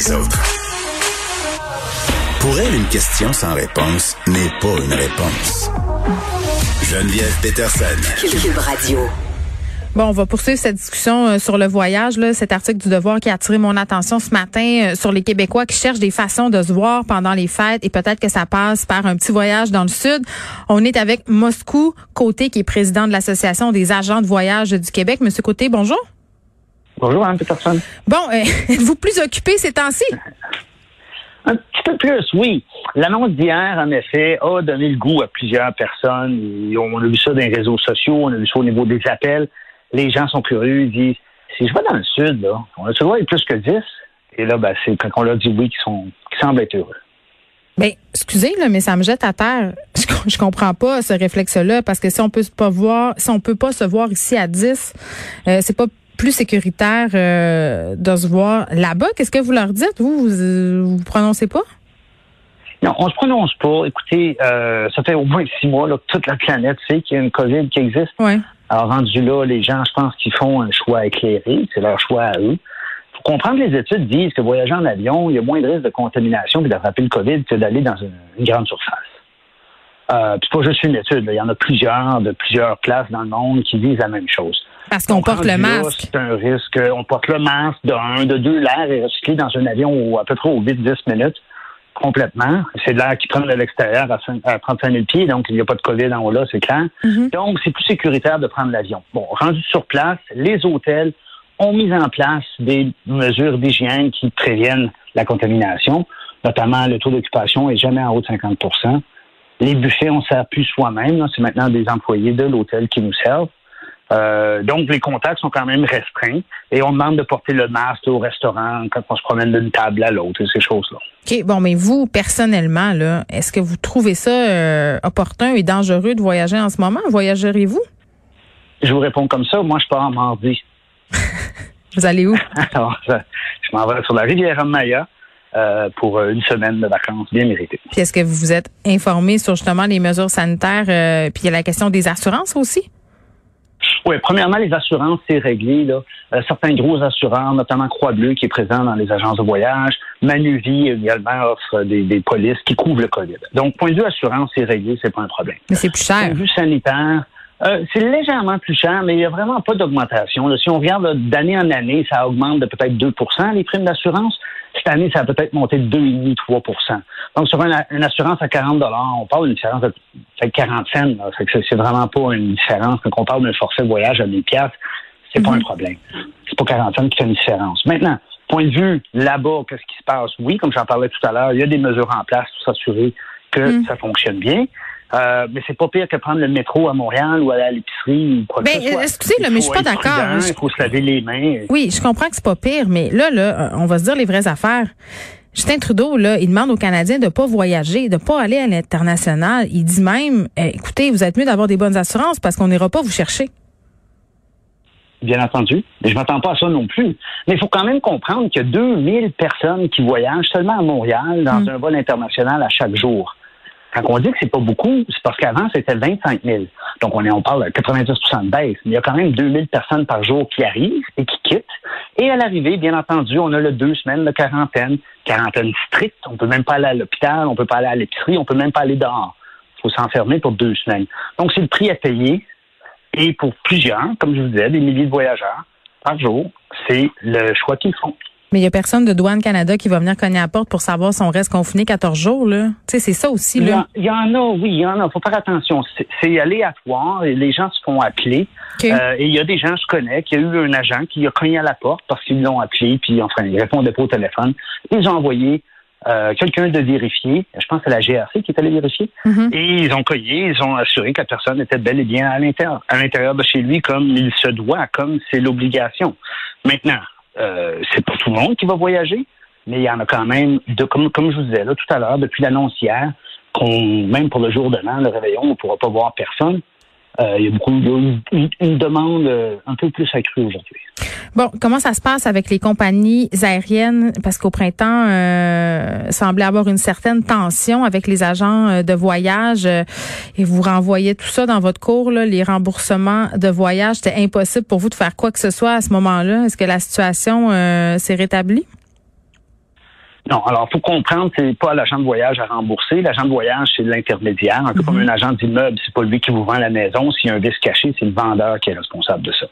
des autres. Pour elle, une question sans réponse n'est pas une réponse. Geneviève Peterson. Cube Radio. Bon, on va poursuivre cette discussion euh, sur le voyage, là, cet article du Devoir qui a attiré mon attention ce matin euh, sur les Québécois qui cherchent des façons de se voir pendant les fêtes et peut-être que ça passe par un petit voyage dans le sud. On est avec Moscou Côté, qui est président de l'Association des agents de voyage du Québec. Monsieur Côté, bonjour. Bonjour, Anne Peterson. Bon, euh, êtes-vous plus occupé ces temps-ci? Un petit peu plus, oui. L'annonce d'hier, en effet, a donné le goût à plusieurs personnes. On a vu ça dans les réseaux sociaux, on a vu ça au niveau des appels les gens sont curieux, ils disent si je vais dans le sud, là, on a toujours plus que 10. Et là, ben, c'est quand on leur dit oui qu'ils sont qui semblent être heureux. Ben, excusez, là, mais ça me jette à terre. Je, je comprends pas ce réflexe-là, parce que si on peut pas voir, si on peut pas se voir ici à 10, euh, c'est pas plus sécuritaire euh, de se voir là-bas. Qu'est-ce que vous leur dites? Vous, vous, vous prononcez pas? Non, on se prononce pas. Écoutez, euh, ça fait au moins six mois là, que toute la planète sait qu'il y a une COVID qui existe. Ouais. Alors, rendu là, les gens, je pense qu'ils font un choix éclairé. C'est leur choix à eux. faut comprendre que les études disent que voyager en avion, il y a moins de risque de contamination et d'attraper le COVID que d'aller dans une, grande surface. Euh, c'est pas juste une étude. Il y en a plusieurs de plusieurs places dans le monde qui disent la même chose. Parce qu'on porte le masque. C'est un risque. On porte le masque de un, de deux. L'air est recyclé dans un avion à peu près au 8-10 minutes complètement. C'est de l'air qui prend de l'extérieur à, 35 000 pieds, donc il n'y a pas de COVID en haut là, c'est clair. Mhm. Donc, c'est plus sécuritaire de prendre l'avion. Bon, rendu sur place, les hôtels ont mis en place des mesures d'hygiène qui préviennent la contamination, notamment le taux d'occupation est jamais en haut de 50% Les buffets, on ne sert plus soi-même. C'est maintenant des employés de l'hôtel qui nous servent. Euh, donc, les contacts sont quand même restreints et on demande de porter le masque au restaurant quand on se promène d'une table à l'autre et ces choses-là. OK. Bon, mais vous, personnellement, là, est-ce que vous trouvez ça euh, opportun et dangereux de voyager en ce moment? Voyagerez-vous? Je vous réponds comme ça. Moi, je pars en mardi. vous allez où? je m'en vais sur la rivière Maya. Euh, pour une semaine de vacances bien méritées. Puis est-ce que vous vous êtes informé sur justement les mesures sanitaires, euh, puis il y a la question des assurances aussi? Oui, premièrement, les assurances, c'est réglé. Là. Euh, certains gros assureurs, notamment Croix-Bleu, qui est présent dans les agences de voyage, Manuvie également offre des, des polices qui couvrent le COVID. Donc, point de vue assurance, c'est réglé, c'est pas un problème. Mais c'est plus cher. Point de vue sanitaire, euh, c'est légèrement plus cher, mais il n'y a vraiment pas d'augmentation. Si on regarde d'année en année, ça augmente de peut-être 2% les primes d'assurance. Cette année, ça a peut-être monté de 2,5-3% Donc, sur une, assurance à 40 on parle d'une différence de 40 cents. C'est vraiment pas une différence. Quand on parle d'un forfait de voyage à 1000 c'est pas un mhm. problème. C'est pas 40 cents qui fait une différence. Maintenant, point de vue là-bas, qu'est-ce qui se passe? Oui, comme j'en parlais tout à l'heure, il y a des mesures en place pour s'assurer que mhm. ça fonctionne bien. Euh, mais c'est pas pire que prendre le métro à Montréal ou aller à l'épicerie. Ben, excusez, là, mais je suis pas d'accord. Il faut se laver les mains. Oui, je comprends que c'est pas pire, mais là, là, on va se dire les vraies affaires. Justin Trudeau, là, il demande aux Canadiens de pas voyager, de pas aller à l'international. Il dit même, eh, écoutez, vous êtes mieux d'avoir des bonnes assurances parce qu'on n'ira pas vous chercher. Bien entendu. Je m'attends pas à ça non plus. Mais il faut quand même comprendre qu'il y a 2000 personnes qui voyagent seulement à Montréal dans mm. un vol international à chaque jour. Quand on dit que c'est pas beaucoup, c'est parce qu'avant, c'était 25 000. Donc, on, est, on parle de 90 de baisse. Mais il y a quand même 2000 personnes par jour qui arrivent et qui quittent. Et à l'arrivée, bien entendu, on a le deux semaines de quarantaine. Quarantaine stricte. On peut même pas aller à l'hôpital, on peut pas aller à l'épicerie, on peut même pas aller dehors. Il faut s'enfermer pour deux semaines. Donc, c'est le prix à payer. Et pour plusieurs, comme je vous disais, des milliers de voyageurs par jour, c'est le choix qu'ils font. Mais il y a personne de Douane Canada qui va venir cogner à la porte pour savoir si on reste confiné 14 jours, là. Tu sais, c'est ça aussi, là. Il y, en a, oui, il y en a. Faut faire attention. C'est aléatoire et les gens se font appeler. Euh, et il y a des gens, je connais, qui a eu un agent qui a cogné à la porte parce qu'ils l'ont appelé, puis enfin, il répondait pas au téléphone. Ils ont envoyé euh, quelqu'un de vérifier. Je pense que c'est la GRC qui est allé vérifier. Mm-hmm. Et ils ont cogné, ils ont assuré que la personne était bel et bien à l'intérieur, à l'intérieur de chez lui comme il se doit, comme c'est l'obligation. Maintenant, euh, c'est pas tout le monde qui va voyager, mais il y en a quand même, de, comme, je vous disais là tout à l'heure, depuis l'annonce hier, qu'on, même pour le jour de l'an, le réveillon, on ne pourra pas voir personne. Euh, il y a beaucoup une, une, demande euh, un peu plus accrue aujourd'hui. Bon, comment ça se passe avec les compagnies aériennes? Parce qu'au printemps, euh, semblait avoir une certaine tension avec les agents euh, de voyage et vous renvoyez tout ça dans votre cours, là, les remboursements de voyage. C'était impossible pour vous de faire quoi que ce soit à ce moment-là. Est-ce que la situation s'est rétablie? Non, alors faut comprendre, c'est pas l'agent de voyage à rembourser. L'agent de voyage, c'est l'intermédiaire. Un peu comme mhm. un agent d'immeuble, c'est pas lui qui vous vend la maison. S'il y a un vice caché, c'est le vendeur qui est responsable de ça.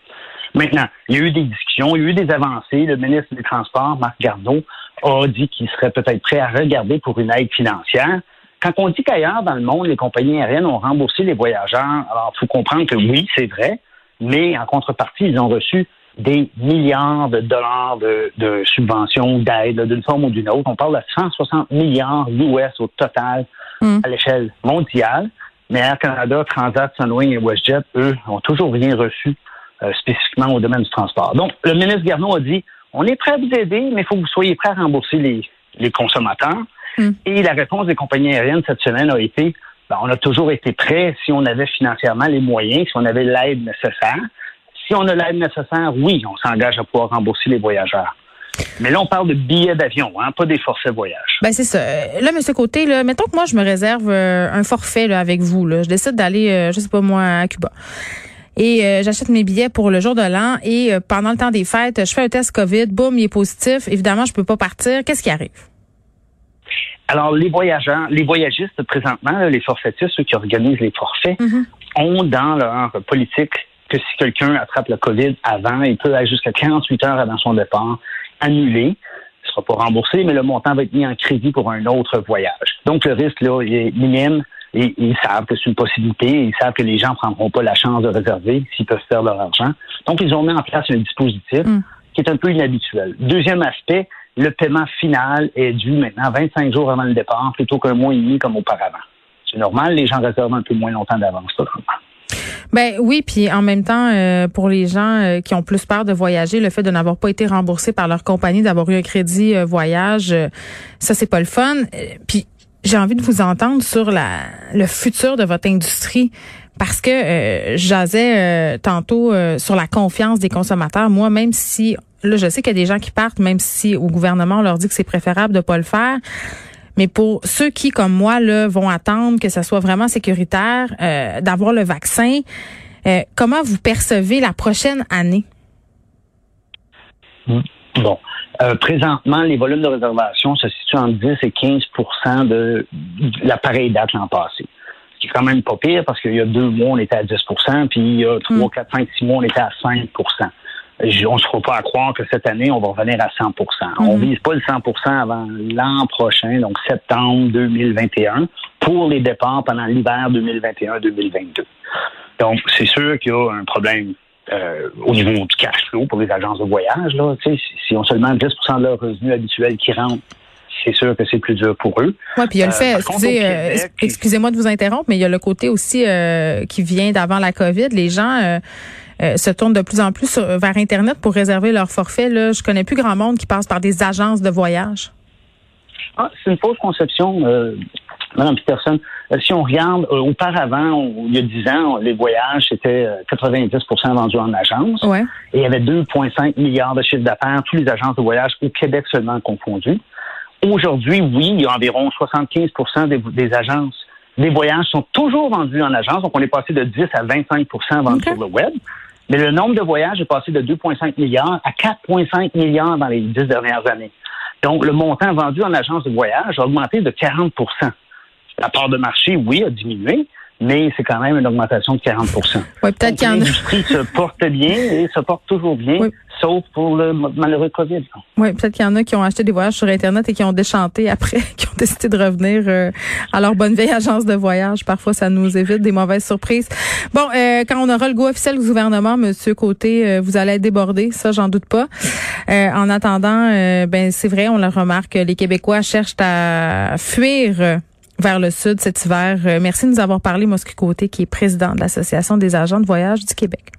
Maintenant, il y a eu des discussions, il y a eu des avancées. Le ministre des Transports, Marc Garneau, a dit qu'il serait peut-être prêt à regarder pour une aide financière. Quand on dit qu'ailleurs dans le monde, les compagnies aériennes ont remboursé les voyageurs, alors il faut comprendre que oui, c'est vrai, mais en contrepartie, ils ont reçu des milliards de dollars de, subventions, d'aide d'une forme ou d'une autre. On parle de 160 milliards US au total hmm. à l'échelle mondiale. Mais Air Canada, Transat, Sunwing et WestJet, eux, ont toujours rien reçu euh, spécifiquement au domaine du transport. Donc, le ministre Garneau a dit, on est prêt à vous aider, mais il faut que vous soyez prêt à rembourser les, consommateurs. Hmm. Et la réponse des compagnies aériennes cette semaine a été, ben, on a toujours été prêt si on avait financièrement les moyens, si on avait l'aide nécessaire. Si on a l'aide nécessaire, oui, on s'engage à pouvoir rembourser les voyageurs. Mais là, on parle de billets d'avion, hein, pas des forfaits voyage. Ben c'est ça. Là, M. Côté, là, mettons que moi, je me réserve euh, un forfait là, avec vous. Là. Je décide d'aller, euh, je sais pas moi, à Cuba. Et euh, j'achète mes billets pour le jour de l'an. Et pendant le temps des fêtes, je fais un test COVID. Boum, il est positif. Évidemment, je peux pas partir. Qu'est-ce qui arrive? Alors, les voyageurs, les voyagistes présentement, les forfaitistes, ceux qui organisent les forfaits, mm-hmm. ont dans leur politique que si quelqu'un attrape le COVID avant, il peut aller jusqu'à 48 heures avant son départ, annuler. Il ne sera pas remboursé, mais le montant va être mis en crédit pour un autre voyage. Donc, le risque, là, est minime. Et ils savent que c'est une possibilité. Ils savent que les gens ne prendront pas la chance de réserver s'ils peuvent faire leur argent. Donc, ils ont mis en place un dispositif mm. qui est un peu inhabituel. Deuxième aspect, le paiement final est dû maintenant 25 jours avant le départ plutôt qu'un mois et demi comme auparavant. C'est normal, les gens réservent un peu moins longtemps d'avance. Ben oui, puis en même temps, euh, pour les gens euh, qui ont plus peur de voyager, le fait de n'avoir pas été remboursé par leur compagnie, d'avoir eu un crédit euh, voyage, ça c'est pas le fun. Puis j'ai envie de vous entendre sur la le futur de votre industrie parce que j'asais tantôt sur la confiance des consommateurs. Moi, même si là, je sais qu'il y a des gens qui partent, même si au gouvernement on leur dit que c'est préférable de pas le faire. Mais pour ceux qui, comme moi, là, vont attendre que ça soit vraiment sécuritaire, euh, d'avoir le vaccin, euh, comment vous percevez la prochaine année? Hmm. Bon. Euh, présentement, les volumes de réservation se situent entre 10 et 15% de la pareille date l'an passé. Ce qui est quand même pas pire parce qu'il y a deux mois, on était à 10% puis il y a trois, quatre, cinq, six mois, on était à 5 on ne se fera pas à croire que cette année, on va revenir à 100% On mhm. vise pas le 100% avant l'an prochain, donc septembre 2021, pour les départs pendant l'hiver 2021-2022. Donc, c'est sûr qu'il y a un problème euh, au niveau du cash flow pour les agences de voyage. Là, si on seulement 10% de leurs revenus habituels qui rentrent, c'est sûr que c'est plus dur pour eux. Oui, puis il y a le fait, euh, excusez-moi de vous interrompre, mais il y a le côté aussi euh, qui vient d'avant la COVID. Les gens euh, se tournent de plus en plus vers Internet pour réserver leur forfait. Là, je connais plus grand monde qui passe par des agences de voyage. Ah, c'est une fausse conception, euh, Madame Peterson. Euh, si on regarde auparavant, il y a 10 ans, les voyages c'était 90% vendus en agence. Ouais. Et il y avait 2,5 milliards de chiffres d'affaires, tous les agences de voyage au Québec seulement confondus. Aujourd'hui, oui, il y a environ 75 des, des agences des voyages sont toujours vendus en agence. Donc, on est passé de 10 à 25% vendus sur le web. Mais le nombre de voyages est passé de 2,5 milliards à 4,5 milliards dans les dix dernières années. Donc, le montant vendu en agence de voyage a augmenté de 40% La part de marché, oui, a diminué, mais c'est quand même une augmentation de 40% Oui, peut-être qu'il y en a. L'industrie se porte bien et se porte toujours bien, sauf pour le malheureux COVID. Oui, peut-être qu'il y en a qui ont acheté des voyages sur Internet et qui ont déchanté après, qui ont décidé de revenir euh, à leur bonne vieille agence de voyage. Parfois, ça nous évite des mauvaises surprises. Bon, euh, quand on aura le goût officiel du gouvernement, Monsieur Côté, euh, vous allez être débordé, ça, j'en doute pas. en attendant, ben c'est vrai, on le remarque, les Québécois cherchent à fuir vers le sud cet hiver. Euh, merci de nous avoir parlé, Moscou Côté, qui est président de l'Association des agents de voyage du Québec.